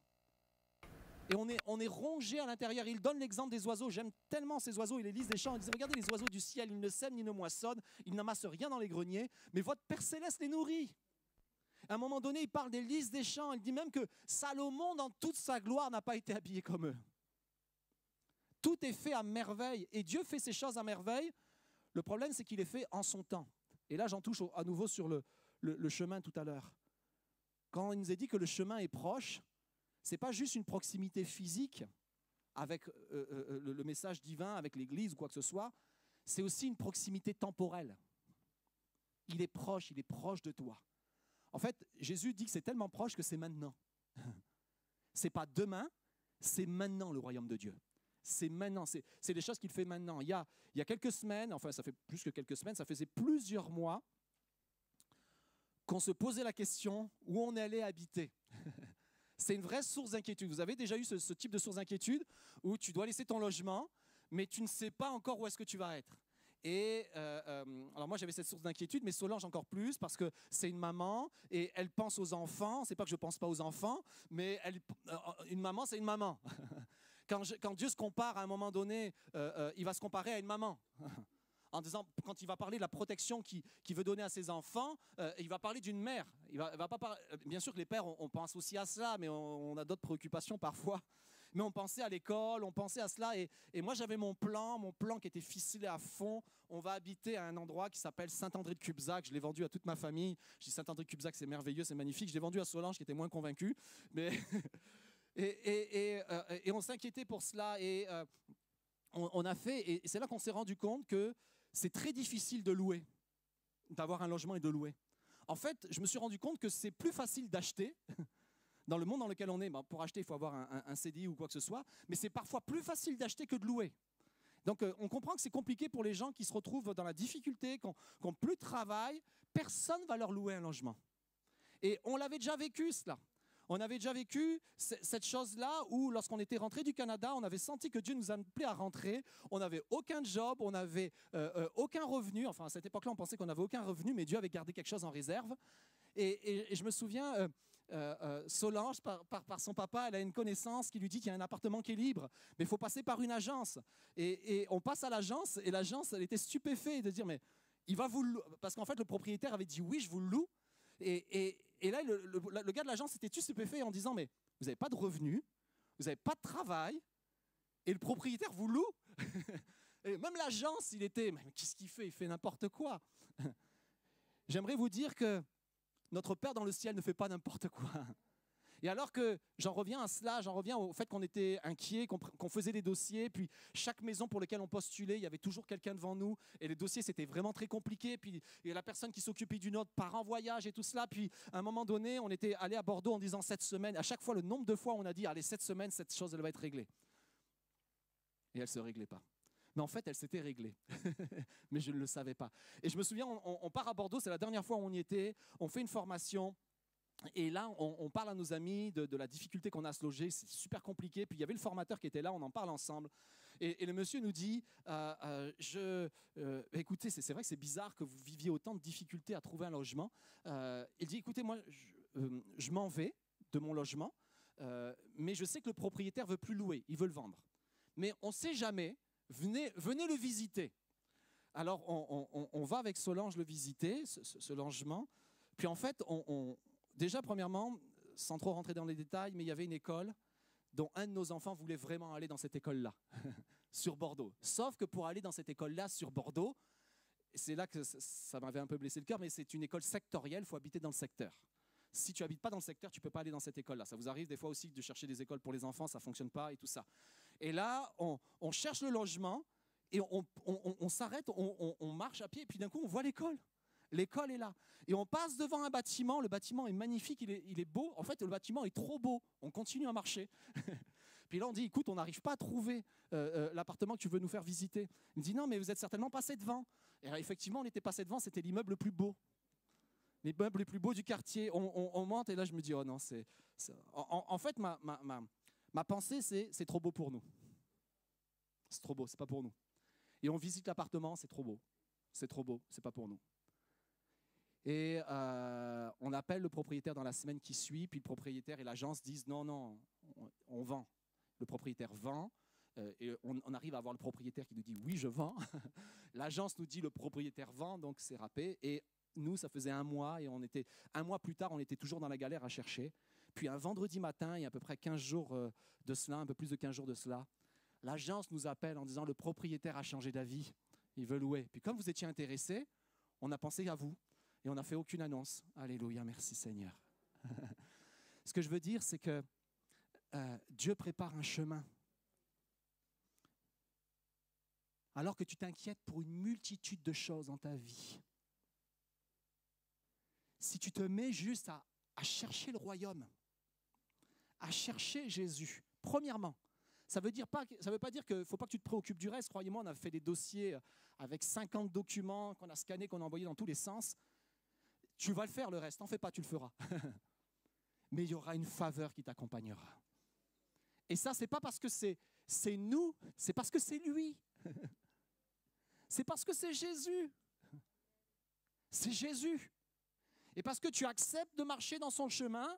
Et on est, on est rongé à l'intérieur. Il donne l'exemple des oiseaux. J'aime tellement ces oiseaux. Il les lise des champs. Il dit Regardez les oiseaux du ciel, ils ne sèment ni ne moissonnent, ils n'amassent rien dans les greniers, mais votre Père céleste les nourrit. À un moment donné, il parle des lys des champs. Il dit même que Salomon, dans toute sa gloire, n'a pas été habillé comme eux. Tout est fait à merveille. Et Dieu fait ces choses à merveille. Le problème, c'est qu'il est fait en son temps. Et là, j'en touche à nouveau sur le, le, chemin tout à l'heure. Quand il nous est dit que le chemin est proche, ce n'est pas juste une proximité physique avec euh, euh, euh, le, message divin, avec l'Église ou quoi que ce soit, c'est aussi une proximité temporelle. Il est proche, il est proche de toi. En fait, Jésus dit que c'est tellement proche que c'est maintenant. C'est pas demain, c'est maintenant le royaume de Dieu. C'est maintenant, c'est des choses qu'il fait maintenant. Il y, a, il y a quelques semaines, enfin ça fait plus que quelques semaines, ça faisait plusieurs mois qu'on se posait la question où on allait habiter? c'est une vraie source d'inquiétude. Vous avez déjà eu ce, type de source d'inquiétude où tu dois laisser ton logement, mais tu ne sais pas encore où est-ce que tu vas être. Et euh, euh, alors moi j'avais cette source d'inquiétude, mais Solange encore plus parce que c'est une maman et elle pense aux enfants. C'est pas que je pense pas aux enfants, mais elle, euh, une maman c'est une maman. quand, Dieu se compare à un moment donné, il va se comparer à une maman. en disant, quand il va parler de la protection qu'il qui veut donner à ses enfants, il va parler d'une mère. Il va, pas bien sûr que les pères, on, pense aussi à cela, mais on, a d'autres préoccupations parfois mais on pensait à l'école, on pensait à cela. Et, moi, j'avais mon plan, mon plan qui était ficelé à fond. On va habiter à un endroit qui s'appelle Saint-André de Cubzac. Je l'ai vendu à toute ma famille. Je dis Saint-André de Cubzac, c'est merveilleux, c'est magnifique. Je l'ai vendu à Solange, qui était moins convaincu. Mais et, euh, et, on s'inquiétait pour cela. Et euh, on, a fait, et c'est là qu'on s'est rendu compte que c'est très difficile de louer, d'avoir un logement et de louer. En fait, je me suis rendu compte que c'est plus facile d'acheter dans le monde dans lequel on est, ben, pour acheter, il faut avoir un, un, CDI ou quoi que ce soit, mais c'est parfois plus facile d'acheter que de louer. Donc euh, on comprend que c'est compliqué pour les gens qui se retrouvent dans la difficulté, qui n'ont plus de travail, personne ne va leur louer un logement. Et on l'avait déjà vécu cela. On avait déjà vécu cette chose-là où, lorsqu'on était rentré du Canada, on avait senti que Dieu nous appelait à rentrer. On n'avait aucun job, on n'avait euh, euh, aucun revenu. Enfin, à cette époque-là, on pensait qu'on n'avait aucun revenu, mais Dieu avait gardé quelque chose en réserve. Et, je me souviens, euh, Solange, par, son papa, elle a une connaissance qui lui dit qu'il y a un appartement qui est libre, mais il faut passer par une agence. Et, on passe à l'agence, et l'agence, elle était stupéfaite de dire, mais il va vous Parce qu'en fait, le propriétaire avait dit, oui, je vous loue. Et, le, gars de l'agence était stupéfait en disant, mais vous n'avez pas de revenus, vous n'avez pas de travail, et le propriétaire vous loue. et même l'agence, il était, mais qu'est-ce qu'il fait? Il fait n'importe quoi. J'aimerais vous dire que notre Père dans le ciel ne fait pas n'importe quoi. Et alors que j'en reviens à cela, j'en reviens au fait qu'on était inquiet, qu'on faisait des dossiers, puis chaque maison pour laquelle on postulait, il y avait toujours quelqu'un devant nous, et les dossiers c'était vraiment très compliqué, puis a la personne qui s'occupait d'une autre part en voyage et tout cela, puis à un moment donné, on était allé à Bordeaux en disant cette semaine, à chaque fois le nombre de fois on a dit, allez, cette semaine, cette chose, elle va être réglée. Et elle ne se réglait pas. Mais en fait, elle s'était réglée. mais je ne le savais pas. Et je me souviens, on, part à Bordeaux, c'est la dernière fois où on y était, on fait une formation. Et là, on, parle à nos amis de, la difficulté qu'on a à se loger, c'est super compliqué. Puis il y avait le formateur qui était là, on en parle ensemble. Et, le monsieur nous dit, euh, euh, euh, écoutez, c'est vrai que c'est bizarre que vous viviez autant de difficultés à trouver un logement. il dit, écoutez, moi, je, m'en vais de mon logement, mais je sais que le propriétaire veut plus louer, il veut le vendre. Mais on ne sait jamais venez le visiter. Alors, on, va avec Solange le visiter, ce, logement. Puis en fait, on, déjà, premièrement, sans trop rentrer dans les détails, mais il y avait une école dont un de nos enfants voulait vraiment aller dans cette école-là, sur Bordeaux. Sauf que pour aller dans cette école-là, sur Bordeaux, c'est là que ça m'avait un peu blessé le cœur, mais c'est une école sectorielle, il faut habiter dans le secteur. Si tu habites pas dans le secteur, tu peux pas aller dans cette école-là. Ça vous arrive des fois aussi de chercher des écoles pour les enfants, ça fonctionne pas et tout ça. Et là, on, cherche le logement et on, s'arrête, on, marche à pied, et puis d'un coup, on voit l'école. L'école est là. Et on passe devant un bâtiment, le bâtiment est magnifique, il est, beau. En fait, le bâtiment est trop beau. On continue à marcher. puis là, on dit, écoute, on n'arrive pas à trouver euh, euh, l'appartement que tu veux nous faire visiter. Il me dit, non, mais vous êtes certainement passé devant. Et effectivement, on était passé devant, c'était l'immeuble le plus beau. L'immeuble le plus beau du quartier. On, monte, et là, je me dis, oh non, c'est... En, fait, ma, Ma pensée, c'est c'est trop beau pour nous. C'est trop beau, c'est pas pour nous. Et on visite l'appartement, c'est trop beau. C'est trop beau, c'est pas pour nous. Et euh, on appelle le propriétaire dans la semaine qui suit, puis le propriétaire et l'agence disent non, non, on, vend. Le propriétaire vend, euh, et on, on arrive à avoir le propriétaire qui nous dit oui, je vends. L'agence nous dit le propriétaire vend, donc c'est râpé. Et nous, ça faisait un mois, et on était un mois plus tard, on était toujours dans la galère à chercher. Puis un vendredi matin, il y a à peu près 15 jours euh, de cela, un peu plus de 15 jours de cela, l'agence nous appelle en disant le propriétaire a changé d'avis, il veut louer. Puis comme vous étiez intéressé, on a pensé à vous et on n'a fait aucune annonce. Alléluia, merci Seigneur. Ce que je veux dire, c'est que euh, Dieu prépare un chemin. Alors que tu t'inquiètes pour une multitude de choses dans ta vie, si tu te mets juste à, chercher le royaume, à chercher Jésus, premièrement, ça veut dire veut pas dire qu'il ne faut pas que tu te préoccupes du reste. Croyez-moi, on a fait des dossiers avec 50 documents qu'on a scannés, qu'on a envoyés dans tous les sens. Tu vas le faire le reste, n'en fais pas, tu le feras. Mais il y aura une faveur qui t'accompagnera. Et ça, c'est pas parce que c'est nous, c'est parce que c'est lui. C'est parce que c'est Jésus. C'est Jésus. Et parce que tu acceptes de marcher dans son chemin,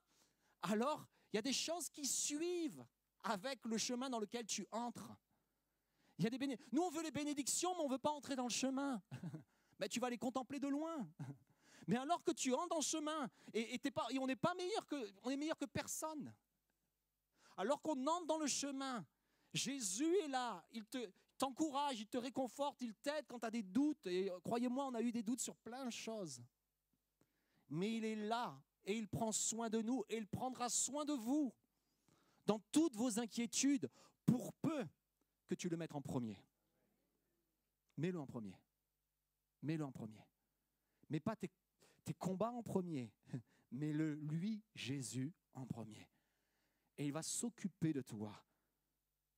alors il y a des choses qui suivent avec le chemin dans lequel tu entres. Y a des béné- Nous, on veut les bénédictions, mais on ne veut pas entrer dans le chemin. Mais tu vas les contempler de loin. Mais alors que tu entres dans le chemin, et, on n'est pas meilleur que, on est meilleur que personne. Alors qu'on entre dans le chemin, Jésus est là, il te t'encourage, il te réconforte, il t'aide quand tu as des doutes. Et croyez-moi, on a eu des doutes sur plein de choses. Mais il est là et il prend soin de nous et il prendra soin de vous dans toutes vos inquiétudes pour peu que tu le mettes en premier. Mets-le en premier. Mets-le en premier. Mets pas tes, tes combats en premier. Mets-le, lui, Jésus, en premier. Et il va s'occuper de toi.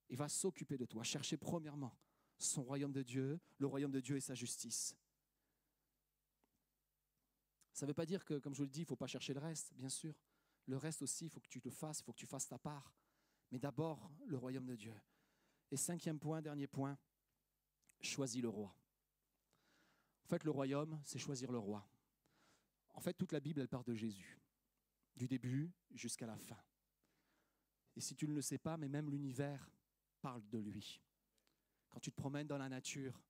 Il va s'occuper de toi. Cherchez premièrement son royaume de Dieu, le royaume de Dieu et sa justice. Ça ne veut pas dire que, comme je vous le dis, il ne faut pas chercher le reste, bien sûr. Le reste aussi, il faut que tu le fasses, il faut que tu fasses ta part. Mais d'abord, le royaume de Dieu. Et cinquième point, dernier point, choisis le roi. En fait, le royaume, c'est choisir le roi. En fait, toute la Bible, elle part de Jésus, du début jusqu'à la fin. Et si tu ne le sais pas, mais même l'univers parle de lui. Quand tu te promènes dans la nature,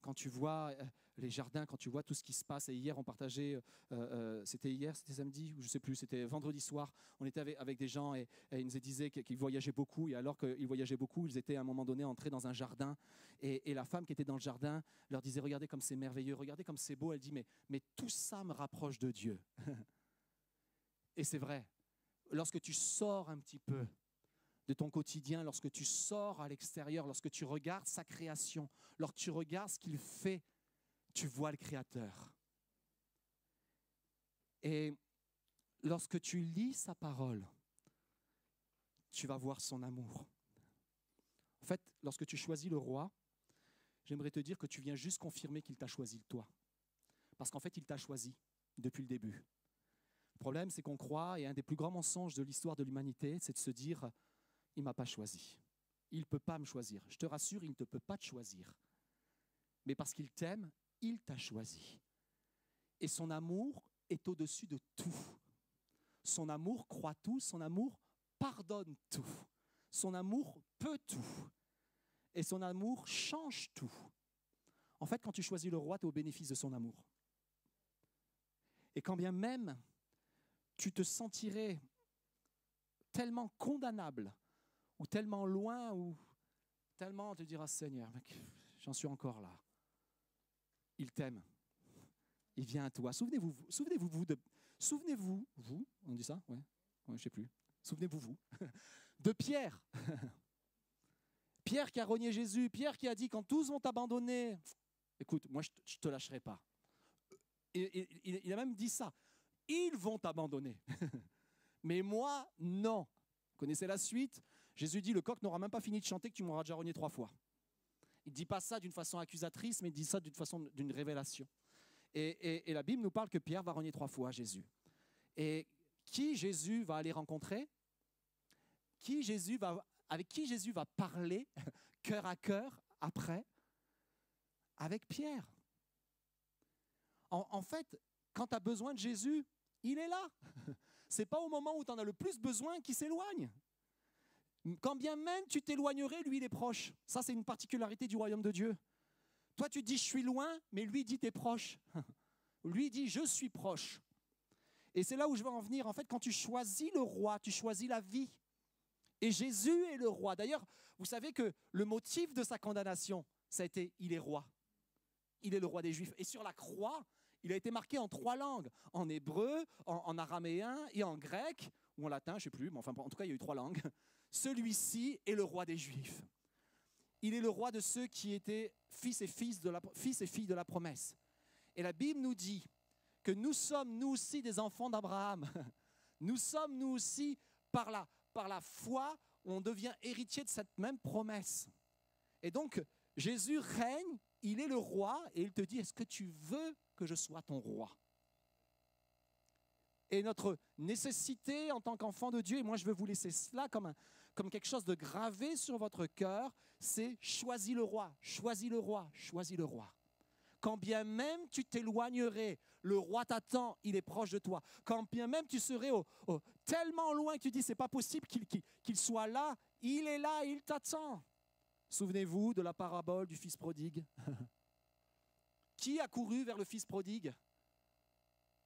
quand tu vois euh, les jardins, quand tu vois tout ce qui se passe, et hier on partageait, euh, euh, c'était hier, c'était samedi, ou je sais plus, c'était vendredi soir, on était avec, des gens et, ils nous disaient qu'ils voyageaient beaucoup, et alors qu'ils voyageaient beaucoup, ils étaient à un moment donné entrés dans un jardin, et, la femme qui était dans le jardin leur disait, regardez comme c'est merveilleux, regardez comme c'est beau, elle dit, mais tout ça me rapproche de Dieu. et c'est vrai, lorsque tu sors un petit peu de ton quotidien, lorsque tu sors à l'extérieur, lorsque tu regardes sa création, lorsque tu regardes ce qu'il fait, tu vois le Créateur. Et lorsque tu lis sa parole, tu vas voir son amour. En fait, lorsque tu choisis le roi, j'aimerais te dire que tu viens juste confirmer qu'il t'a choisi toi. Parce qu'en fait, il t'a choisi depuis le début. Le problème, c'est qu'on croit, et un des plus grands mensonges de l'histoire de l'humanité, c'est de se dire, il ne m'a pas choisi. Il ne peut pas me choisir. Je te rassure, il ne peut pas te choisir. Mais parce qu'il t'aime, il t'a choisi. Et son amour est au-dessus de tout. Son amour croit tout, son amour pardonne tout. Son amour peut tout. Et son amour change tout. En fait, quand tu choisis le roi, tu es au bénéfice de son amour. Et quand bien même tu te sentirais tellement condamnable ou tellement loin ou tellement te diras Seigneur, j'en suis encore là. Il t'aime. Il vient à toi. Souvenez-vous, souvenez-vous vous de souvenez-vous vous, on dit ça Ouais. Je sais plus. Souvenez-vous vous de Pierre. Pierre qui a renié Jésus, Pierre qui a dit quand tous vont t'abandonner, écoute, moi je ne te lâcherai pas. Et, il, a même dit ça. Ils vont t'abandonner. Mais moi, non. Vous connaissez la suite Jésus dit, le coq n'aura même pas fini de chanter que tu m'auras déjà renié trois fois. Il ne dit pas ça d'une façon accusatrice, mais il dit ça d'une façon d'une révélation. Et, la Bible nous parle que Pierre va renier trois fois Jésus. Et qui Jésus va aller rencontrer? Qui Jésus va, Avec qui Jésus va parler cœur à cœur après? Avec Pierre. En, en fait, quand tu as besoin de Jésus, il est là. C'est pas au moment où tu en as le plus besoin qu'il s'éloigne. Quand bien même tu t'éloignerais, lui, il est proche. Ça, c'est une particularité du royaume de Dieu. Toi, tu dis je suis loin, mais lui dit tu es proche. Lui dit je suis proche. Et c'est là où je veux en venir. En fait, quand tu choisis le roi, tu choisis la vie. Et Jésus est le roi. D'ailleurs, vous savez que le motif de sa condamnation, ça a été il est roi. Il est le roi des Juifs. Et sur la croix, il a été marqué en trois langues en hébreu, en, araméen et en grec, ou en latin, je ne sais plus, mais en tout cas, il y a eu trois langues. Celui-ci est le roi des Juifs. Il est le roi de ceux qui étaient fils et, filles de la promesse. Et la Bible nous dit que nous sommes, nous aussi, des enfants d'Abraham. Nous sommes, nous aussi, par la, par la foi, on devient héritier de cette même promesse. Et donc, Jésus règne, il est le roi, et il te dit, est-ce que tu veux que je sois ton roi? Et notre nécessité en tant qu'enfant de Dieu, et moi je veux vous laisser cela comme un, comme quelque chose de gravé sur votre cœur, c'est choisis le roi, choisis le roi, choisis le roi. Quand bien même tu t'éloignerais, le roi t'attend, il est proche de toi. Quand bien même tu serais tellement loin que tu dis c'est pas possible qu'il soit là, il est là, il t'attend. Souvenez-vous de la parabole du fils prodigue. Qui a couru vers le fils prodigue?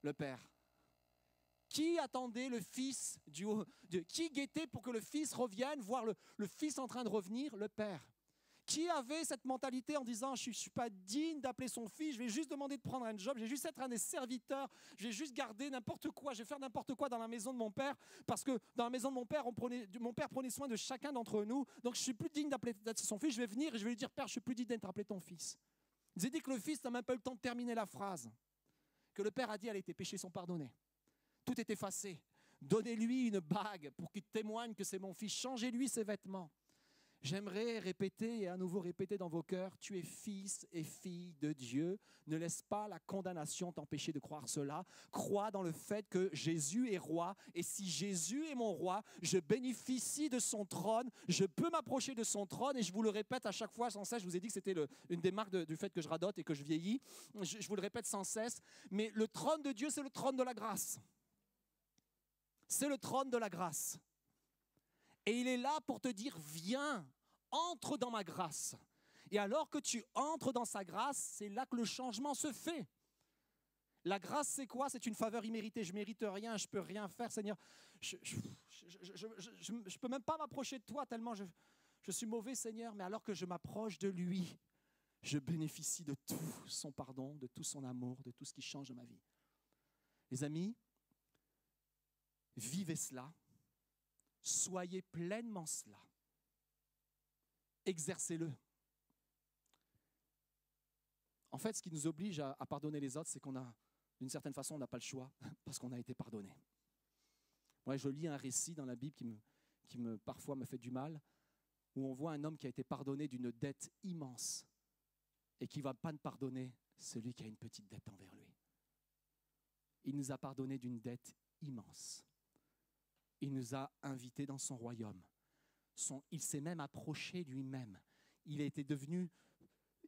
Le père. Qui attendait le fils du, de, Qui guettait pour que le fils revienne, voir le, fils en train de revenir Le père? Qui avait cette mentalité en disant Je ne suis pas digne d'appeler son fils, je vais juste demander de prendre un job, je vais juste être un des serviteurs, je vais juste garder n'importe quoi, je vais faire n'importe quoi dans la maison de mon père, parce que dans la maison de mon père, mon père prenait soin de chacun d'entre nous, donc je suis plus digne d'appeler son fils, je vais venir et je vais lui dire Père, je suis plus digne d'être appelé ton fils. Il dit que le fils n'a même pas eu le temps de terminer la phrase, que le père a dit Allez, tes péchés sont pardonnés. Tout est effacé. Donnez-lui une bague pour qu'il témoigne que c'est mon fils. Changez-lui ses vêtements. J'aimerais répéter et à nouveau répéter dans vos cœurs, tu es fils et fille de Dieu. Ne laisse pas la condamnation t'empêcher de croire cela. Crois dans le fait que Jésus est roi et si Jésus est mon roi, je bénéficie de son trône, je peux m'approcher de son trône et je vous le répète à chaque fois sans cesse, je vous ai dit que c'était une des marques du fait que je radote et que je vieillis. je vous le répète sans cesse, mais le trône de Dieu, c'est le trône de la grâce. C'est le trône de la grâce. Et il est là pour te dire, viens, entre dans ma grâce. Et alors que tu entres dans sa grâce, c'est là que le changement se fait. La grâce, c'est quoi? C'est une faveur imméritée. Je mérite rien, je peux rien faire, Seigneur. Je ne peux même pas m'approcher de toi tellement je, je suis mauvais, Seigneur. Mais alors que je m'approche de lui, je bénéficie de tout son pardon, de tout son amour, de tout ce qui change ma vie. Les amis, vivez cela Soyez pleinement cela. Exercez-le. En fait, ce qui nous oblige à, pardonner les autres, c'est qu'on a, d'une certaine façon, on n'a pas le choix parce qu'on a été pardonné. Moi, je lis un récit dans la Bible qui, me, qui parfois me fait du mal, où on voit un homme qui a été pardonné d'une dette immense et qui ne va pas pardonner celui qui a une petite dette envers lui. Il nous a pardonné d'une dette immense il nous a invités dans son royaume. il s'est même approché lui-même. Il, était devenu,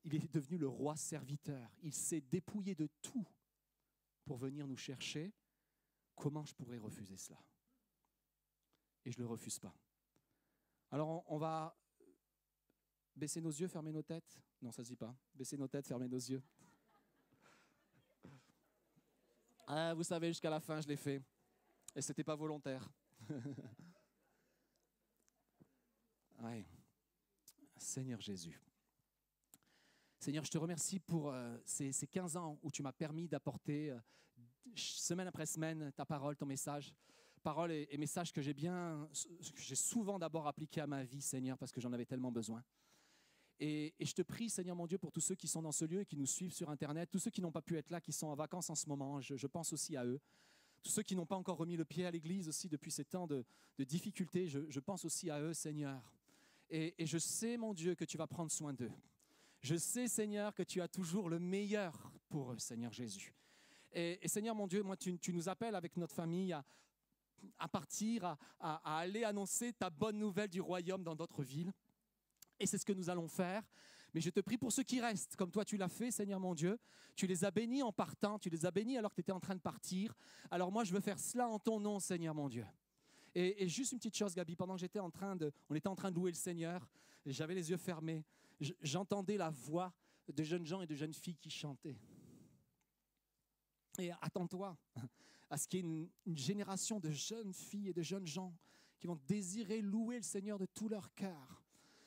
il est devenu le roi serviteur. Il s'est dépouillé de tout pour venir nous chercher. Comment je pourrais refuser cela? Et je ne le refuse pas. Alors on, va baisser nos yeux, fermer nos têtes. Non, ça ne se dit pas. Baisser nos têtes, fermer nos yeux. Ah, vous savez, jusqu'à la fin, je l'ai fait. Et ce n'était pas volontaire. Seigneur Jésus. Seigneur, je te remercie pour euh, ces, 15 ans où tu m'as permis d'apporter euh, semaine après semaine ta parole, ton message. Parole et, message que j'ai bien, que j'ai souvent d'abord appliqué à ma vie, Seigneur, parce que j'en avais tellement besoin. Et, je te prie, Seigneur mon Dieu, pour tous ceux qui sont dans ce lieu et qui nous suivent sur Internet, tous ceux qui n'ont pas pu être là, qui sont en vacances en ce moment, je pense aussi à eux tous ceux qui n'ont pas encore remis le pied à l'Église aussi depuis ces temps de, difficultés, je, pense aussi à eux, Seigneur. Et, je sais, mon Dieu, que tu vas prendre soin d'eux. Je sais, Seigneur, que tu as toujours le meilleur pour eux, Seigneur Jésus. Et, Seigneur, mon Dieu, moi, tu, nous appelles avec notre famille à, partir, à, à aller annoncer ta bonne nouvelle du royaume dans d'autres villes. Et c'est ce que nous allons faire. Mais je te prie pour ceux qui restent, comme toi tu l'as fait, Seigneur mon Dieu. Tu les as bénis en partant, tu les as bénis alors que tu étais en train de partir. Alors moi, je veux faire cela en ton nom, Seigneur mon Dieu. Et, juste une petite chose, Gabi, pendant que j'étais en train de, on était en train de louer le Seigneur, j'avais les yeux fermés, j'entendais la voix de jeunes gens et de jeunes filles qui chantaient. Et attends-toi à ce qu'il y ait une, une génération de jeunes filles et de jeunes gens qui vont désirer louer le Seigneur de tout leur cœur.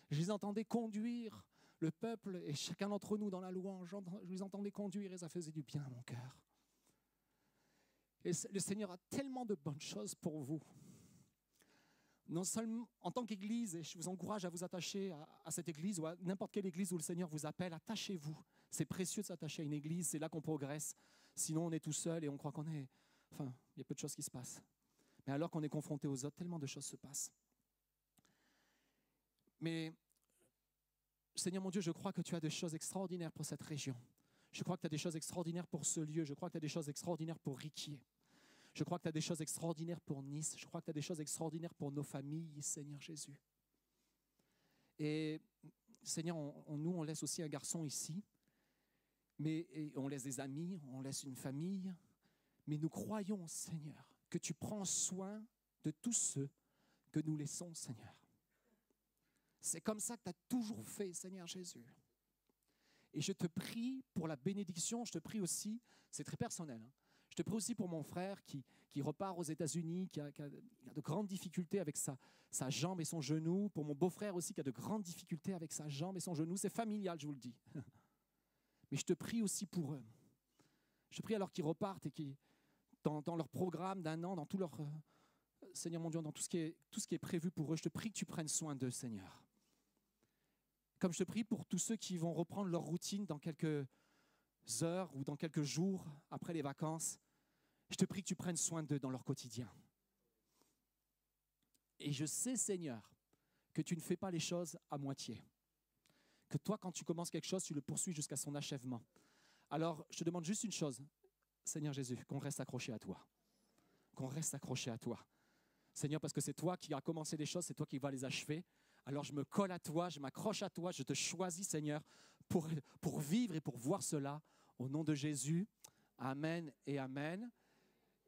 Je les entendais conduire le peuple et chacun d'entre nous dans la louange. Je les entendais conduire et ça faisait du bien à mon cœur. Le Seigneur a tellement de bonnes choses pour vous. Non seulement en tant qu'Église, et je vous encourage à vous attacher à, à cette Église ou à n'importe quelle Église où le Seigneur vous appelle, attachez-vous. C'est précieux de s'attacher à une Église, c'est là qu'on progresse. Sinon, on est tout seul et on croit qu'on est... Enfin, il y a peu de choses qui se passent. Mais alors qu'on est confronté aux autres, tellement de choses se passent. Mais, Seigneur mon Dieu, je crois que tu as des choses extraordinaires pour cette région. Je crois que tu as des choses extraordinaires pour ce lieu. Je crois que tu as des choses extraordinaires pour Riquier. Je crois que tu as des choses extraordinaires pour Nice. Je crois que tu as des choses extraordinaires pour nos familles, Seigneur Jésus. Et Seigneur, on- nous, on laisse aussi un garçon ici, mais on laisse des amis, on laisse une famille, mais nous croyons, Seigneur, que tu prends soin de tous ceux que nous laissons, Seigneur. C'est comme ça que tu as toujours fait, Seigneur Jésus. Et je te prie pour la bénédiction, je te prie aussi, c'est très personnel, hein, je te prie aussi pour mon frère qui, qui repart aux États-Unis, qui a, de grandes difficultés avec sa, sa jambe et son genou, pour mon beau-frère aussi qui a de grandes difficultés avec sa jambe et son genou. C'est familial, je vous le dis. Mais je te prie aussi pour eux. Je te prie alors qu'ils repartent et qu'ils, dans, dans leur programme d'un an, dans tout leur... euh, Seigneur mon Dieu, dans tout ce, qui est, tout ce qui est prévu pour eux, je te prie que tu prennes soin d'eux, Seigneur. Comme je te prie pour tous ceux qui vont reprendre leur routine dans quelques heures ou dans quelques jours après les vacances, je te prie que tu prennes soin d'eux dans leur quotidien. Et je sais, Seigneur, que tu ne fais pas les choses à moitié. Que toi, quand tu commences quelque chose, tu le poursuis jusqu'à son achèvement. Alors, je te demande juste une chose, Seigneur Jésus, qu'on reste accroché à toi. Qu'on reste accroché à toi. Seigneur, parce que c'est toi qui as commencé les choses, c'est toi qui vas les achever. Alors je me colle à toi, je m'accroche à toi, je te choisis, Seigneur, pour, pour vivre et pour voir cela. Au nom de Jésus, Amen et Amen.